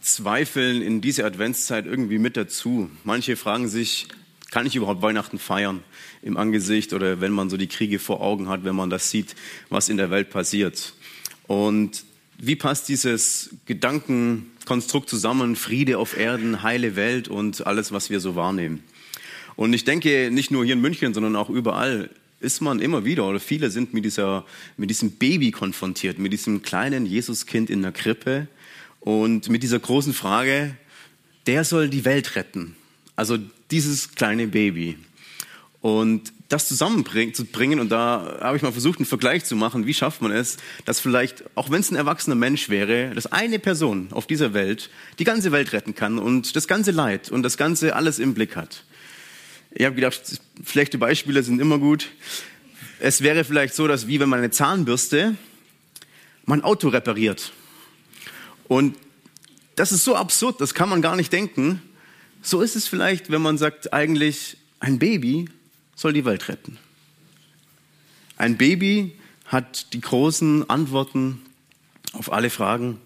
Zweifeln in dieser Adventszeit irgendwie mit dazu. Manche fragen sich, kann ich überhaupt Weihnachten feiern im Angesicht oder wenn man so die Kriege vor Augen hat, wenn man das sieht, was in der Welt passiert. Und wie passt dieses Gedankenkonstrukt zusammen, Friede auf Erden, heile Welt und alles, was wir so wahrnehmen? Und ich denke, nicht nur hier in München, sondern auch überall ist man immer wieder oder viele sind mit, dieser, mit diesem Baby konfrontiert, mit diesem kleinen Jesuskind in der Krippe, und mit dieser großen Frage, der soll die Welt retten. Also dieses kleine Baby. Und das zusammenzubringen, und da habe ich mal versucht, einen Vergleich zu machen, wie schafft man es, dass vielleicht, auch wenn es ein erwachsener Mensch wäre, dass eine Person auf dieser Welt die ganze Welt retten kann und das ganze Leid und das ganze alles im Blick hat. Ich habe gedacht, schlechte Beispiele sind immer gut. Es wäre vielleicht so, dass wie wenn man eine Zahnbürste mein Auto repariert. Und das ist so absurd, das kann man gar nicht denken. So ist es vielleicht, wenn man sagt, eigentlich ein Baby soll die Welt retten. Ein Baby hat die großen Antworten auf alle Fragen,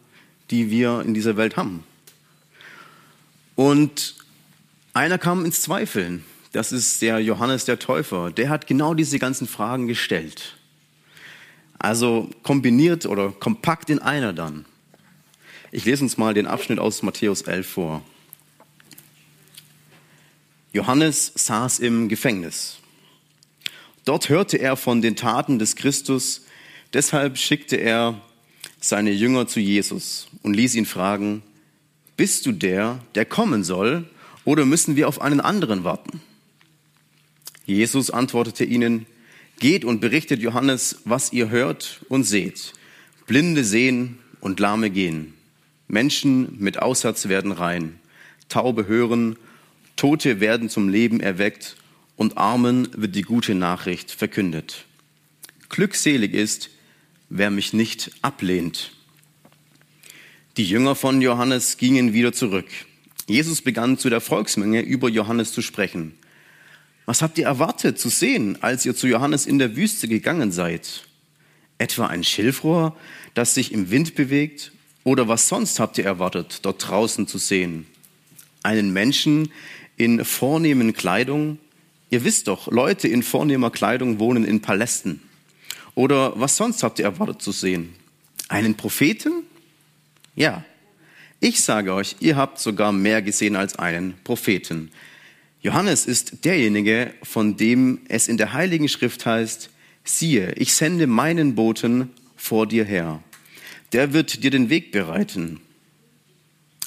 die wir in dieser Welt haben. Und einer kam ins Zweifeln. Das ist der Johannes der Täufer. Der hat genau diese ganzen Fragen gestellt. Also kombiniert oder kompakt in einer dann. Ich lese uns mal den Abschnitt aus Matthäus 11 vor. Johannes saß im Gefängnis. Dort hörte er von den Taten des Christus, deshalb schickte er seine Jünger zu Jesus und ließ ihn fragen, bist du der, der kommen soll, oder müssen wir auf einen anderen warten? Jesus antwortete ihnen, geht und berichtet Johannes, was ihr hört und seht. Blinde sehen und Lahme gehen. Menschen mit Aussatz werden rein, Taube hören, Tote werden zum Leben erweckt und Armen wird die gute Nachricht verkündet. Glückselig ist, wer mich nicht ablehnt. Die Jünger von Johannes gingen wieder zurück. Jesus begann zu der Volksmenge über Johannes zu sprechen. Was habt ihr erwartet zu sehen, als ihr zu Johannes in der Wüste gegangen seid? Etwa ein Schilfrohr, das sich im Wind bewegt oder was sonst habt ihr erwartet, dort draußen zu sehen? Einen Menschen in vornehmen Kleidung? Ihr wisst doch, Leute in vornehmer Kleidung wohnen in Palästen. Oder was sonst habt ihr erwartet zu sehen? Einen Propheten? Ja. Ich sage euch, ihr habt sogar mehr gesehen als einen Propheten. Johannes ist derjenige, von dem es in der Heiligen Schrift heißt, siehe, ich sende meinen Boten vor dir her der wird dir den Weg bereiten.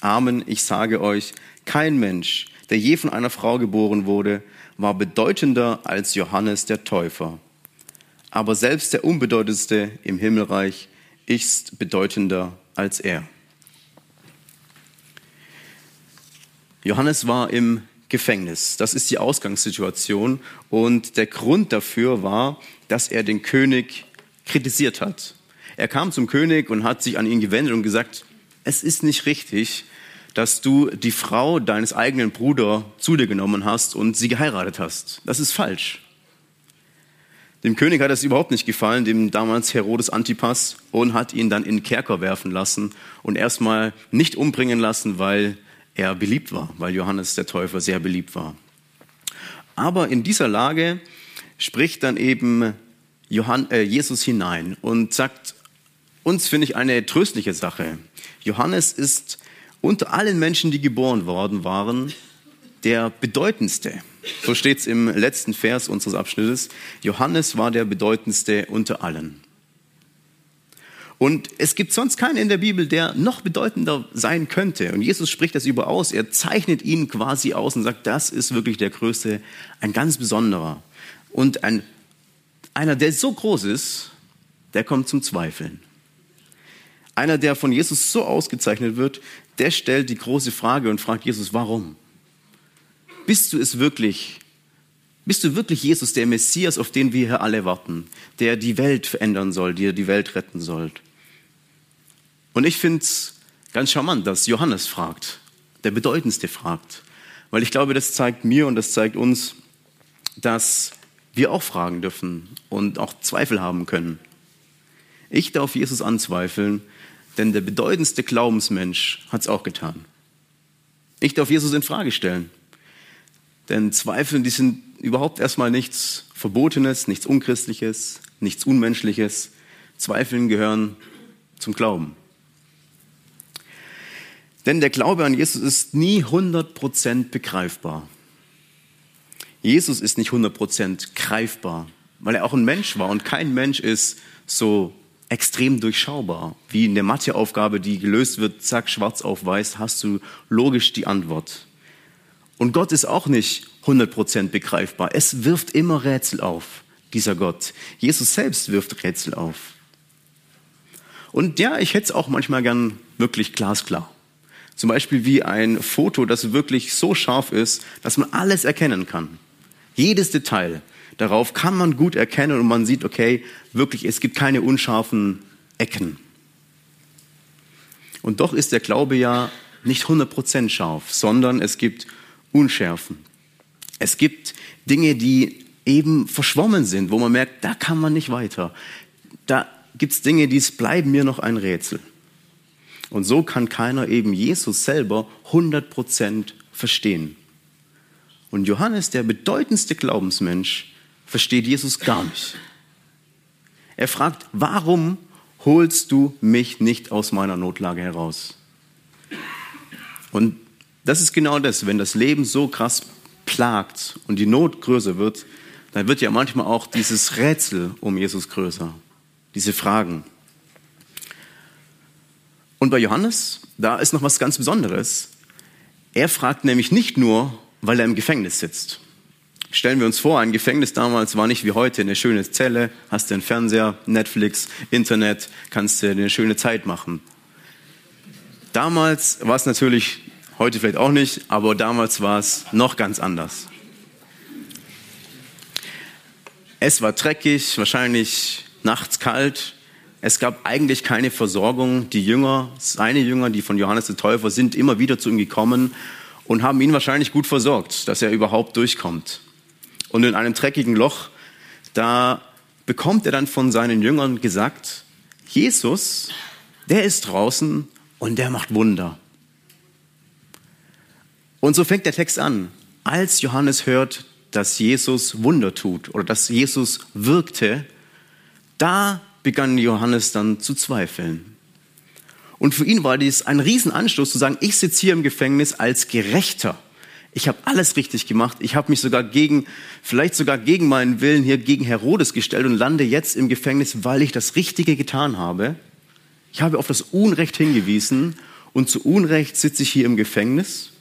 Amen, ich sage euch, kein Mensch, der je von einer Frau geboren wurde, war bedeutender als Johannes der Täufer. Aber selbst der Unbedeutendste im Himmelreich ist bedeutender als er. Johannes war im Gefängnis. Das ist die Ausgangssituation. Und der Grund dafür war, dass er den König kritisiert hat. Er kam zum König und hat sich an ihn gewendet und gesagt, es ist nicht richtig, dass du die Frau deines eigenen Bruders zu dir genommen hast und sie geheiratet hast. Das ist falsch. Dem König hat es überhaupt nicht gefallen, dem damals Herodes Antipas, und hat ihn dann in den Kerker werfen lassen und erstmal nicht umbringen lassen, weil er beliebt war, weil Johannes der Täufer sehr beliebt war. Aber in dieser Lage spricht dann eben Johann, äh, Jesus hinein und sagt, uns, finde ich, eine tröstliche Sache. Johannes ist unter allen Menschen, die geboren worden waren, der bedeutendste. So steht es im letzten Vers unseres Abschnittes. Johannes war der bedeutendste unter allen. Und es gibt sonst keinen in der Bibel, der noch bedeutender sein könnte. Und Jesus spricht das über aus. Er zeichnet ihn quasi aus und sagt, das ist wirklich der Größte, ein ganz besonderer. Und ein, einer, der so groß ist, der kommt zum Zweifeln. Einer, der von Jesus so ausgezeichnet wird, der stellt die große Frage und fragt Jesus, warum? Bist du es wirklich? Bist du wirklich Jesus, der Messias, auf den wir hier alle warten, der die Welt verändern soll, der die Welt retten soll? Und ich finde es ganz charmant, dass Johannes fragt, der bedeutendste fragt. Weil ich glaube, das zeigt mir und das zeigt uns, dass wir auch fragen dürfen und auch Zweifel haben können. Ich darf Jesus anzweifeln, denn der bedeutendste Glaubensmensch hat es auch getan. Ich darf Jesus in Frage stellen. Denn Zweifel, die sind überhaupt erstmal nichts Verbotenes, nichts Unchristliches, nichts Unmenschliches. Zweifeln gehören zum Glauben. Denn der Glaube an Jesus ist nie 100% begreifbar. Jesus ist nicht 100% greifbar, weil er auch ein Mensch war und kein Mensch ist so extrem durchschaubar. Wie in der Matheaufgabe, die gelöst wird, zack, schwarz auf weiß, hast du logisch die Antwort. Und Gott ist auch nicht 100% begreifbar. Es wirft immer Rätsel auf, dieser Gott. Jesus selbst wirft Rätsel auf. Und ja, ich hätte es auch manchmal gern wirklich glasklar. Zum Beispiel wie ein Foto, das wirklich so scharf ist, dass man alles erkennen kann. Jedes Detail darauf kann man gut erkennen und man sieht, okay, wirklich, es gibt keine unscharfen Ecken. Und doch ist der Glaube ja nicht 100% scharf, sondern es gibt Unschärfen. Es gibt Dinge, die eben verschwommen sind, wo man merkt, da kann man nicht weiter. Da gibt es Dinge, die bleiben mir noch ein Rätsel. Und so kann keiner eben Jesus selber 100% verstehen. Und Johannes, der bedeutendste Glaubensmensch, versteht Jesus gar nicht. Er fragt, warum holst du mich nicht aus meiner Notlage heraus? Und das ist genau das, wenn das Leben so krass plagt und die Not größer wird, dann wird ja manchmal auch dieses Rätsel um Jesus größer, diese Fragen. Und bei Johannes, da ist noch was ganz Besonderes. Er fragt nämlich nicht nur, weil er im Gefängnis sitzt. Stellen wir uns vor, ein Gefängnis damals war nicht wie heute eine schöne Zelle, hast du einen Fernseher, Netflix, Internet, kannst du eine schöne Zeit machen. Damals war es natürlich, heute vielleicht auch nicht, aber damals war es noch ganz anders. Es war dreckig, wahrscheinlich nachts kalt. Es gab eigentlich keine Versorgung. Die Jünger, seine Jünger, die von Johannes der Täufer, sind immer wieder zu ihm gekommen und haben ihn wahrscheinlich gut versorgt, dass er überhaupt durchkommt. Und in einem dreckigen Loch, da bekommt er dann von seinen Jüngern gesagt, Jesus, der ist draußen und der macht Wunder. Und so fängt der Text an. Als Johannes hört, dass Jesus Wunder tut oder dass Jesus wirkte, da begann Johannes dann zu zweifeln. Und für ihn war dies ein Riesenanstoß zu sagen, ich sitze hier im Gefängnis als Gerechter. Ich habe alles richtig gemacht. Ich habe mich sogar gegen, vielleicht sogar gegen meinen Willen hier gegen Herodes gestellt und lande jetzt im Gefängnis, weil ich das Richtige getan habe. Ich habe auf das Unrecht hingewiesen und zu Unrecht sitze ich hier im Gefängnis.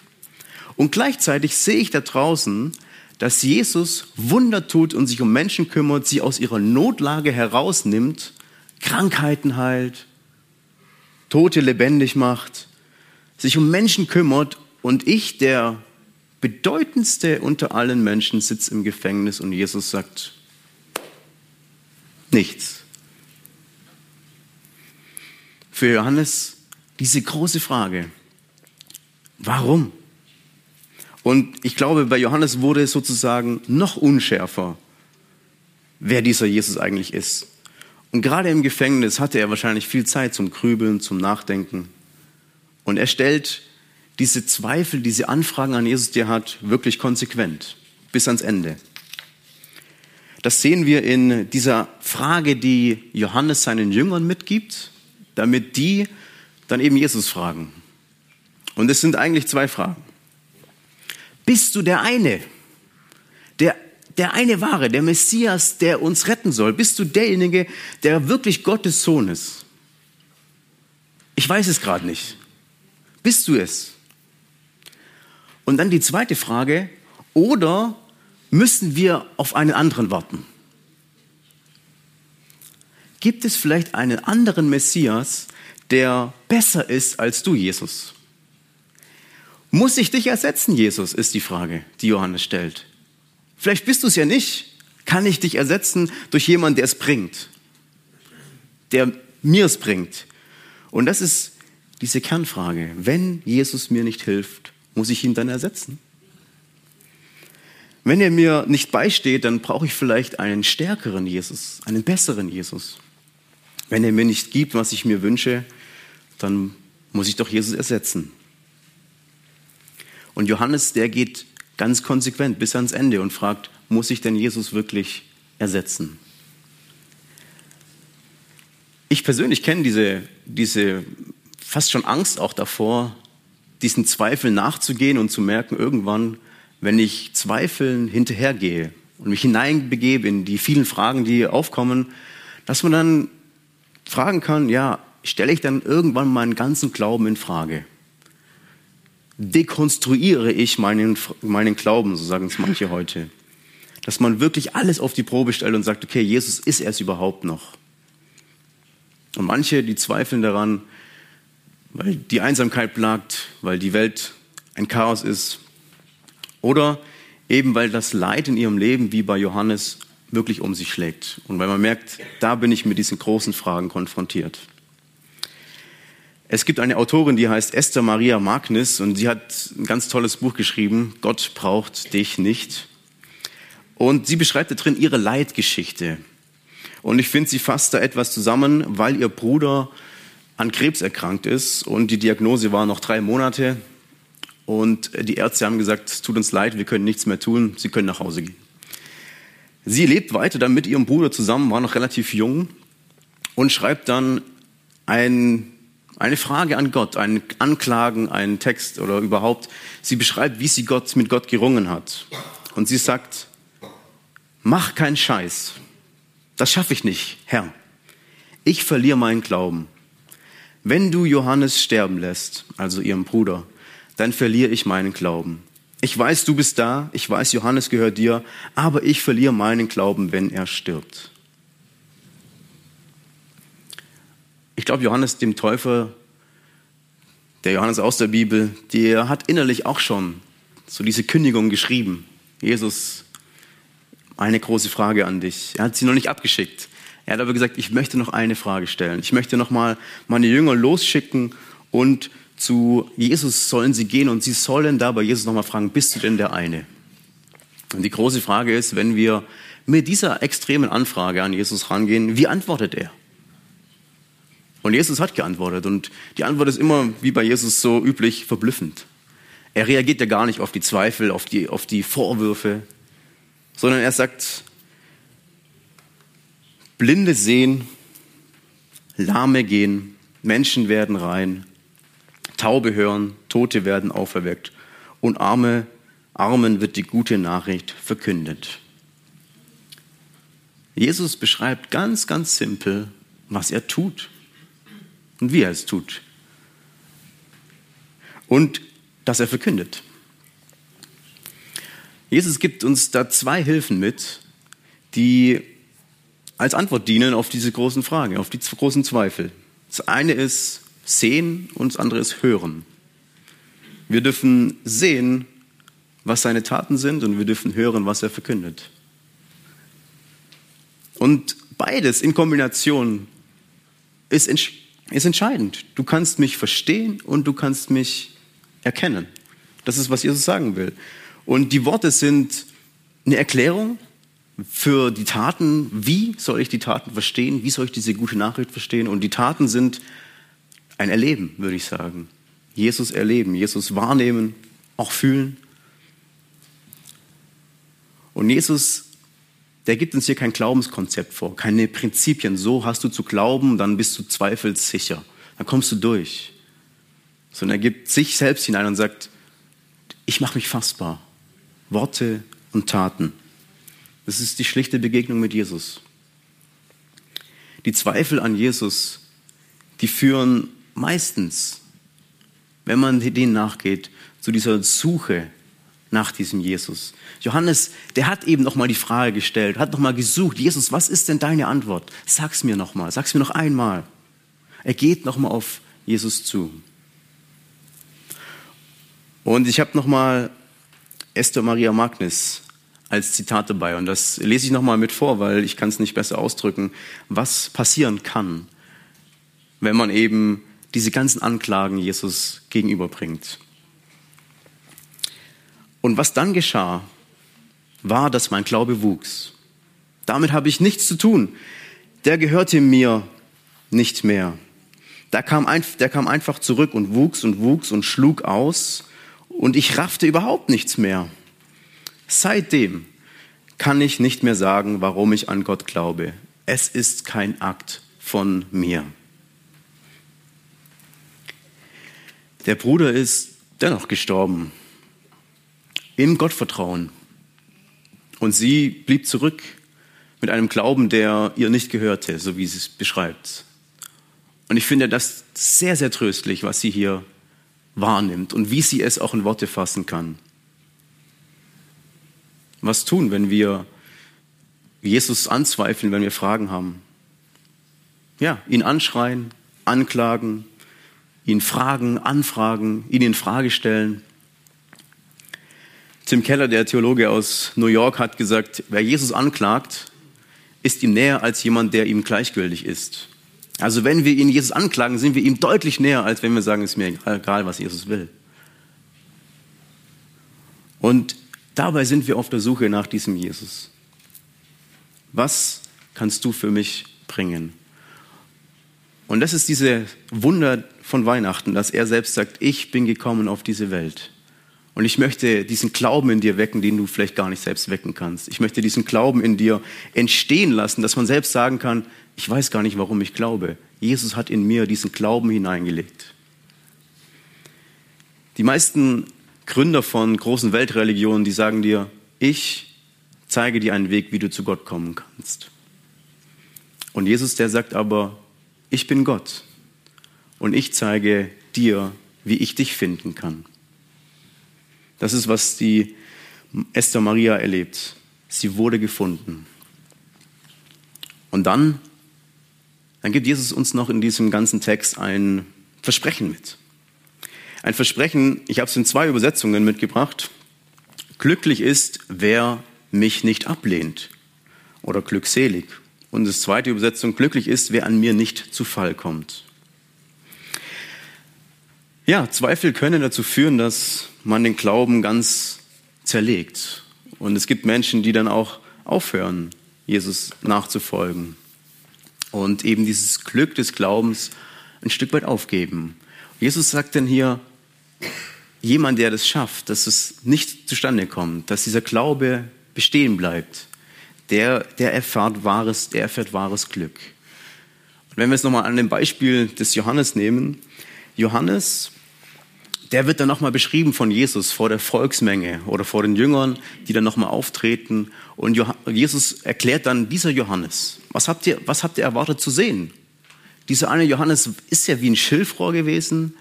Und gleichzeitig sehe ich da draußen, dass Jesus Wunder tut und sich um Menschen kümmert, sie aus ihrer Notlage herausnimmt, Krankheiten heilt, Tote lebendig macht, sich um Menschen kümmert und ich, der bedeutendste unter allen Menschen, sitze im Gefängnis und Jesus sagt nichts. Für Johannes diese große Frage, warum? Und ich glaube, bei Johannes wurde es sozusagen noch unschärfer, wer dieser Jesus eigentlich ist. Und gerade im Gefängnis hatte er wahrscheinlich viel Zeit zum Grübeln, zum Nachdenken. Und er stellt diese Zweifel, diese Anfragen an Jesus, die er hat, wirklich konsequent bis ans Ende. Das sehen wir in dieser Frage, die Johannes seinen Jüngern mitgibt, damit die dann eben Jesus fragen. Und es sind eigentlich zwei Fragen. Bist du der eine, der der eine wahre, der Messias, der uns retten soll? Bist du derjenige, der wirklich Gottes Sohn ist? Ich weiß es gerade nicht. Bist du es? Und dann die zweite Frage, oder müssen wir auf einen anderen warten? Gibt es vielleicht einen anderen Messias, der besser ist als du, Jesus? Muss ich dich ersetzen, Jesus, ist die Frage, die Johannes stellt. Vielleicht bist du es ja nicht. Kann ich dich ersetzen durch jemanden, der es bringt? Der mir es bringt? Und das ist diese Kernfrage. Wenn Jesus mir nicht hilft, muss ich ihn dann ersetzen? Wenn er mir nicht beisteht, dann brauche ich vielleicht einen stärkeren Jesus, einen besseren Jesus. Wenn er mir nicht gibt, was ich mir wünsche, dann muss ich doch Jesus ersetzen. Und Johannes, der geht ganz konsequent bis ans Ende und fragt, muss ich denn Jesus wirklich ersetzen? Ich persönlich kenne diese, diese fast schon Angst auch davor, diesen Zweifeln nachzugehen und zu merken, irgendwann wenn ich Zweifeln hinterhergehe und mich hineinbegebe in die vielen Fragen, die aufkommen, dass man dann fragen kann, ja, stelle ich dann irgendwann meinen ganzen Glauben in Frage? Dekonstruiere ich meinen, meinen Glauben, so sagen es manche heute. Dass man wirklich alles auf die Probe stellt und sagt, okay, Jesus ist er es überhaupt noch? Und manche, die zweifeln daran, weil die Einsamkeit plagt, weil die Welt ein Chaos ist, oder eben weil das Leid in ihrem Leben, wie bei Johannes, wirklich um sich schlägt. Und weil man merkt, da bin ich mit diesen großen Fragen konfrontiert. Es gibt eine Autorin, die heißt Esther Maria Magnus und sie hat ein ganz tolles Buch geschrieben, Gott braucht dich nicht. Und sie beschreibt da drin ihre Leidgeschichte. Und ich finde, sie fasst da etwas zusammen, weil ihr Bruder an Krebs erkrankt ist und die Diagnose war noch drei Monate. Und die Ärzte haben gesagt, es tut uns leid, wir können nichts mehr tun, Sie können nach Hause gehen. Sie lebt weiter dann mit ihrem Bruder zusammen, war noch relativ jung und schreibt dann ein, eine Frage an Gott, einen Anklagen, einen Text oder überhaupt. Sie beschreibt, wie sie Gott, mit Gott gerungen hat. Und sie sagt, mach keinen Scheiß. Das schaffe ich nicht, Herr. Ich verliere meinen Glauben. Wenn du Johannes sterben lässt, also ihrem Bruder, dann verliere ich meinen Glauben. Ich weiß, du bist da, ich weiß, Johannes gehört dir, aber ich verliere meinen Glauben, wenn er stirbt. Ich glaube, Johannes dem Täufer, der Johannes aus der Bibel, der hat innerlich auch schon so diese Kündigung geschrieben. Jesus, eine große Frage an dich. Er hat sie noch nicht abgeschickt. Er hat aber gesagt, ich möchte noch eine Frage stellen. Ich möchte noch mal meine Jünger losschicken und zu Jesus sollen sie gehen und sie sollen da bei Jesus nochmal fragen, bist du denn der eine? Und die große Frage ist, wenn wir mit dieser extremen Anfrage an Jesus rangehen, wie antwortet er? Und Jesus hat geantwortet und die Antwort ist immer, wie bei Jesus so üblich, verblüffend. Er reagiert ja gar nicht auf die Zweifel, auf die, auf die Vorwürfe, sondern er sagt, Blinde sehen, Lahme gehen, Menschen werden rein, Taube hören, Tote werden auferweckt und Arme, Armen wird die gute Nachricht verkündet. Jesus beschreibt ganz, ganz simpel, was er tut und wie er es tut. Und dass er verkündet. Jesus gibt uns da zwei Hilfen mit, die als Antwort dienen auf diese großen Fragen, auf die großen Zweifel. Das eine ist, sehen und das andere ist hören. Wir dürfen sehen, was seine Taten sind und wir dürfen hören, was er verkündet. Und beides in Kombination ist, ist entscheidend. Du kannst mich verstehen und du kannst mich erkennen. Das ist, was Jesus sagen will. Und die Worte sind eine Erklärung für die Taten. Wie soll ich die Taten verstehen? Wie soll ich diese gute Nachricht verstehen? Und die Taten sind ein Erleben, würde ich sagen. Jesus erleben, Jesus wahrnehmen, auch fühlen. Und Jesus, der gibt uns hier kein Glaubenskonzept vor, keine Prinzipien. So hast du zu glauben, dann bist du zweifelssicher. Dann kommst du durch. Sondern er gibt sich selbst hinein und sagt, ich mache mich fassbar. Worte und Taten. Das ist die schlichte Begegnung mit Jesus. Die Zweifel an Jesus, die führen meistens, wenn man denen nachgeht, zu dieser Suche nach diesem Jesus. Johannes, der hat eben noch mal die Frage gestellt, hat noch mal gesucht, Jesus, was ist denn deine Antwort? Sag's mir noch mal, sag's mir noch einmal. Er geht nochmal auf Jesus zu. Und ich habe nochmal Esther Maria Magnus als Zitat dabei. Und das lese ich nochmal mit vor, weil ich kann es nicht besser ausdrücken, was passieren kann, wenn man eben diese ganzen Anklagen Jesus gegenüberbringt. Und was dann geschah, war, dass mein Glaube wuchs. Damit habe ich nichts zu tun. Der gehörte mir nicht mehr. Der kam, ein, der kam einfach zurück und wuchs und wuchs und schlug aus und ich raffte überhaupt nichts mehr. Seitdem kann ich nicht mehr sagen, warum ich an Gott glaube. Es ist kein Akt von mir. Der Bruder ist dennoch gestorben im Gottvertrauen. Und sie blieb zurück mit einem Glauben, der ihr nicht gehörte, so wie sie es beschreibt. Und ich finde das sehr, sehr tröstlich, was sie hier wahrnimmt und wie sie es auch in Worte fassen kann. Was tun, wenn wir Jesus anzweifeln, wenn wir Fragen haben? Ja, ihn anschreien, anklagen, ihn fragen, anfragen, ihn in Frage stellen. Tim Keller, der Theologe aus New York, hat gesagt, wer Jesus anklagt, ist ihm näher als jemand, der ihm gleichgültig ist. Also wenn wir ihn Jesus anklagen, sind wir ihm deutlich näher, als wenn wir sagen, es ist mir egal, was Jesus will. Und dabei sind wir auf der Suche nach diesem Jesus. Was kannst du für mich bringen? Und das ist diese Wunder von Weihnachten, dass er selbst sagt, ich bin gekommen auf diese Welt. Und ich möchte diesen Glauben in dir wecken, den du vielleicht gar nicht selbst wecken kannst. Ich möchte diesen Glauben in dir entstehen lassen, dass man selbst sagen kann, ich weiß gar nicht, warum ich glaube. Jesus hat in mir diesen Glauben hineingelegt. Die meisten Gründer von großen Weltreligionen, die sagen dir, ich zeige dir einen Weg, wie du zu Gott kommen kannst. Und Jesus, der sagt aber, ich bin Gott und ich zeige dir, wie ich dich finden kann. Das ist, was die Esther Maria erlebt. Sie wurde gefunden. Und dann dann gibt Jesus uns noch in diesem ganzen Text ein Versprechen mit. Ein Versprechen, ich habe es in zwei Übersetzungen mitgebracht. Glücklich ist, wer mich nicht ablehnt. Oder glückselig. Und das zweite Übersetzung, glücklich ist, wer an mir nicht zu Fall kommt. Ja, Zweifel können dazu führen, dass man den Glauben ganz zerlegt. Und es gibt Menschen, die dann auch aufhören, Jesus nachzufolgen und eben dieses Glück des Glaubens ein Stück weit aufgeben. Jesus sagt dann hier, jemand, der das schafft, dass es nicht zustande kommt, dass dieser Glaube bestehen bleibt, der, der erfährt wahres, der erfährt wahres Glück. Und wenn wir es nochmal an dem Beispiel des Johannes nehmen, Johannes der wird dann nochmal beschrieben von Jesus vor der Volksmenge oder vor den Jüngern, die dann nochmal auftreten. Und Jesus erklärt dann, dieser Johannes, was habt ihr, was habt ihr erwartet zu sehen? Dieser eine Johannes ist ja wie ein Schilfrohr gewesen,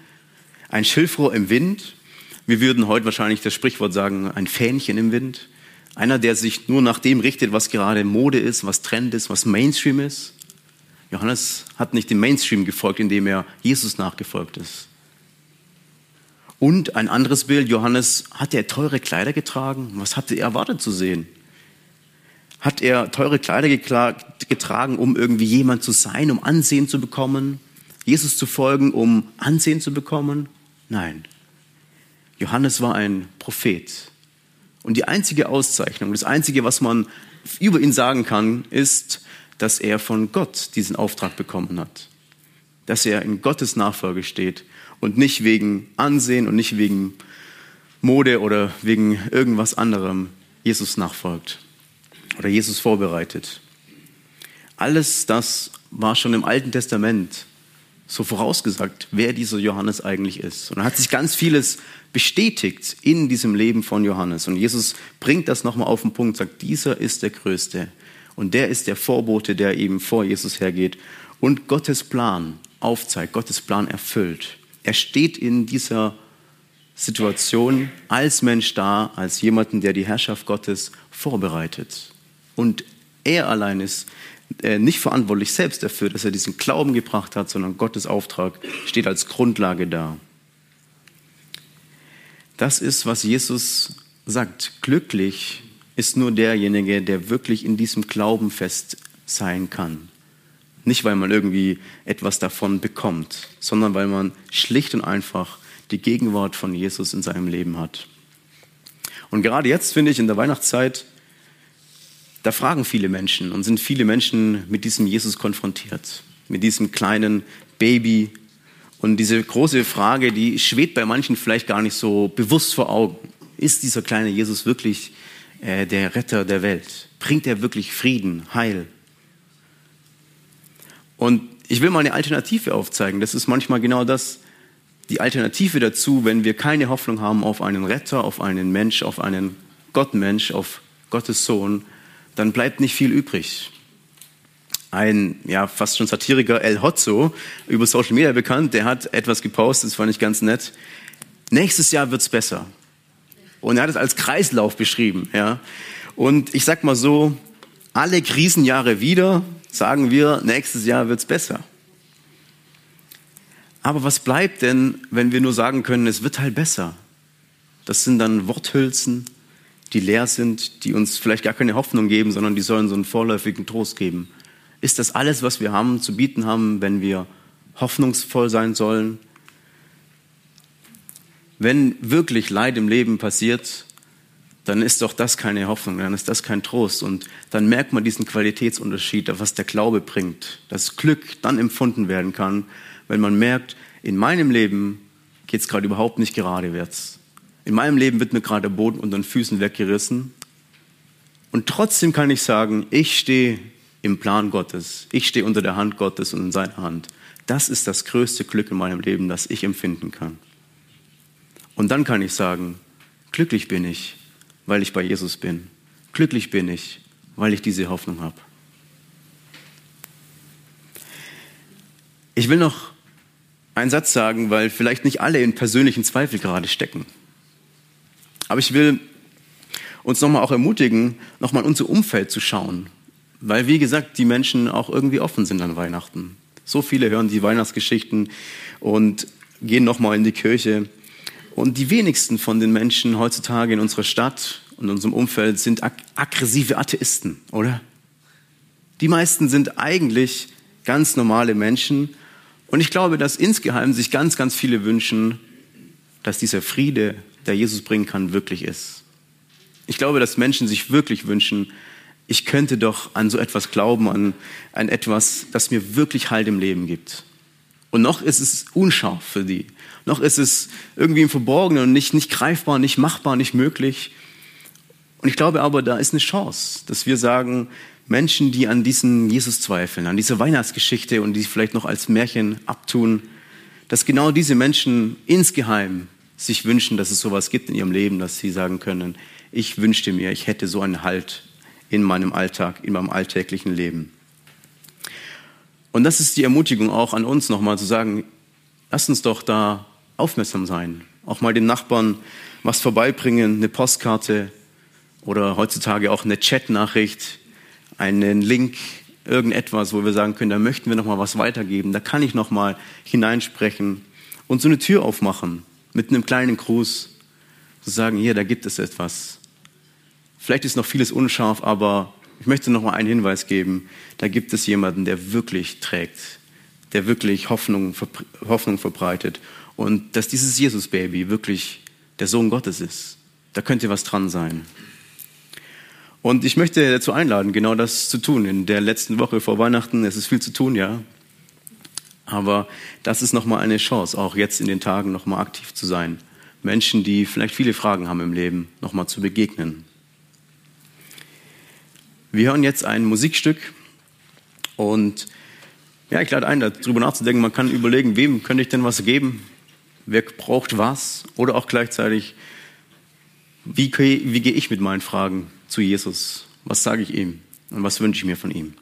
ein Schilfrohr im Wind. Wir würden heute wahrscheinlich das Sprichwort sagen, ein Fähnchen im Wind. Einer, der sich nur nach dem richtet, was gerade Mode ist, was Trend ist, was Mainstream ist. Johannes hat nicht dem Mainstream gefolgt, indem er Jesus nachgefolgt ist. Und ein anderes Bild, Johannes, hat er teure Kleider getragen? Was hatte er erwartet zu sehen? Hat er teure Kleider getragen, um irgendwie jemand zu sein, um Ansehen zu bekommen? Jesus zu folgen, um Ansehen zu bekommen? Nein. Johannes war ein Prophet. Und die einzige Auszeichnung, das einzige, was man über ihn sagen kann, ist, dass er von Gott diesen Auftrag bekommen hat. Dass er in Gottes Nachfolge steht und nicht wegen Ansehen und nicht wegen Mode oder wegen irgendwas anderem Jesus nachfolgt oder Jesus vorbereitet. Alles das war schon im Alten Testament so vorausgesagt, wer dieser Johannes eigentlich ist. Und da hat sich ganz vieles bestätigt in diesem Leben von Johannes. Und Jesus bringt das nochmal auf den Punkt, sagt, dieser ist der Größte. Und der ist der Vorbote, der eben vor Jesus hergeht und Gottes Plan aufzeigt, Gottes Plan erfüllt. Er steht in dieser Situation als Mensch da, als jemanden, der die Herrschaft Gottes vorbereitet. Und er allein ist nicht verantwortlich selbst dafür, dass er diesen Glauben gebracht hat, sondern Gottes Auftrag steht als Grundlage da. Das ist, was Jesus sagt. Glücklich ist nur derjenige, der wirklich in diesem Glauben fest sein kann. Nicht, weil man irgendwie etwas davon bekommt, sondern weil man schlicht und einfach die Gegenwart von Jesus in seinem Leben hat. Und gerade jetzt finde ich in der Weihnachtszeit, da fragen viele Menschen und sind viele Menschen mit diesem Jesus konfrontiert, mit diesem kleinen Baby. Und diese große Frage, die schwebt bei manchen vielleicht gar nicht so bewusst vor Augen. Ist dieser kleine Jesus wirklich äh, der Retter der Welt? Bringt er wirklich Frieden, Heil? Und ich will mal eine Alternative aufzeigen. Das ist manchmal genau das, die Alternative dazu, wenn wir keine Hoffnung haben auf einen Retter, auf einen Mensch, auf einen Gottmensch, auf Gottes Sohn, dann bleibt nicht viel übrig. Ein ja, fast schon Satiriker, El Hotzo, über Social Media bekannt, der hat etwas gepostet, das fand ich ganz nett. Nächstes Jahr wird's besser. Und er hat es als Kreislauf beschrieben. Ja. Und ich sag mal so, alle Krisenjahre wieder sagen wir, nächstes Jahr wird's besser. Aber was bleibt denn, wenn wir nur sagen können, es wird halt besser? Das sind dann Worthülsen, die leer sind, die uns vielleicht gar keine Hoffnung geben, sondern die sollen so einen vorläufigen Trost geben. Ist das alles, was wir haben, zu bieten haben, wenn wir hoffnungsvoll sein sollen? Wenn wirklich Leid im Leben passiert, dann ist doch das keine Hoffnung, dann ist das kein Trost. Und dann merkt man diesen Qualitätsunterschied, was der Glaube bringt, dass Glück dann empfunden werden kann, wenn man merkt, in meinem Leben geht es gerade überhaupt nicht geradewärts. In meinem Leben wird mir gerade der Boden unter den Füßen weggerissen. Und trotzdem kann ich sagen, ich stehe im Plan Gottes. Ich stehe unter der Hand Gottes und in seiner Hand. Das ist das größte Glück in meinem Leben, das ich empfinden kann. Und dann kann ich sagen, glücklich bin ich, weil ich bei Jesus bin. Glücklich bin ich, weil ich diese Hoffnung habe. Ich will noch einen Satz sagen, weil vielleicht nicht alle in persönlichen Zweifel gerade stecken. Aber ich will uns nochmal auch ermutigen, nochmal in unser Umfeld zu schauen. Weil, wie gesagt, die Menschen auch irgendwie offen sind an Weihnachten. So viele hören die Weihnachtsgeschichten und gehen nochmal in die Kirche. Und die wenigsten von den Menschen heutzutage in unserer Stadt und unserem Umfeld sind ag aggressive Atheisten, oder? Die meisten sind eigentlich ganz normale Menschen, und ich glaube, dass insgeheim sich ganz, ganz viele wünschen, dass dieser Friede, der Jesus bringen kann, wirklich ist. Ich glaube, dass Menschen sich wirklich wünschen, ich könnte doch an so etwas glauben, an, an etwas, das mir wirklich Halt im Leben gibt. Und noch ist es unscharf für die. Noch ist es irgendwie im Verborgenen und nicht, nicht greifbar, nicht machbar, nicht möglich. Und ich glaube aber, da ist eine Chance, dass wir sagen, Menschen, die an diesen Jesus zweifeln, an diese Weihnachtsgeschichte und die vielleicht noch als Märchen abtun, dass genau diese Menschen insgeheim sich wünschen, dass es sowas gibt in ihrem Leben, dass sie sagen können, ich wünschte mir, ich hätte so einen Halt in meinem Alltag, in meinem alltäglichen Leben. Und das ist die Ermutigung auch an uns nochmal zu sagen, lasst uns doch da aufmerksam sein. Auch mal den Nachbarn was vorbeibringen, eine Postkarte oder heutzutage auch eine Chatnachricht, einen Link, irgendetwas, wo wir sagen können, da möchten wir noch mal was weitergeben, da kann ich noch mal hineinsprechen und so eine Tür aufmachen mit einem kleinen Gruß, zu sagen, hier, da gibt es etwas. Vielleicht ist noch vieles unscharf, aber ich möchte noch mal einen Hinweis geben. Da gibt es jemanden, der wirklich trägt, der wirklich Hoffnung, Hoffnung verbreitet und dass dieses Jesus-Baby wirklich der Sohn Gottes ist. Da könnte was dran sein. Und ich möchte dazu einladen, genau das zu tun. In der letzten Woche vor Weihnachten, es ist viel zu tun, ja. Aber das ist nochmal eine Chance, auch jetzt in den Tagen nochmal aktiv zu sein. Menschen, die vielleicht viele Fragen haben im Leben, nochmal zu begegnen. Wir hören jetzt ein Musikstück und ja, ich lade ein, darüber nachzudenken. Man kann überlegen, wem könnte ich denn was geben? Wer braucht was? Oder auch gleichzeitig, wie, wie gehe ich mit meinen Fragen zu Jesus? Was sage ich ihm und was wünsche ich mir von ihm?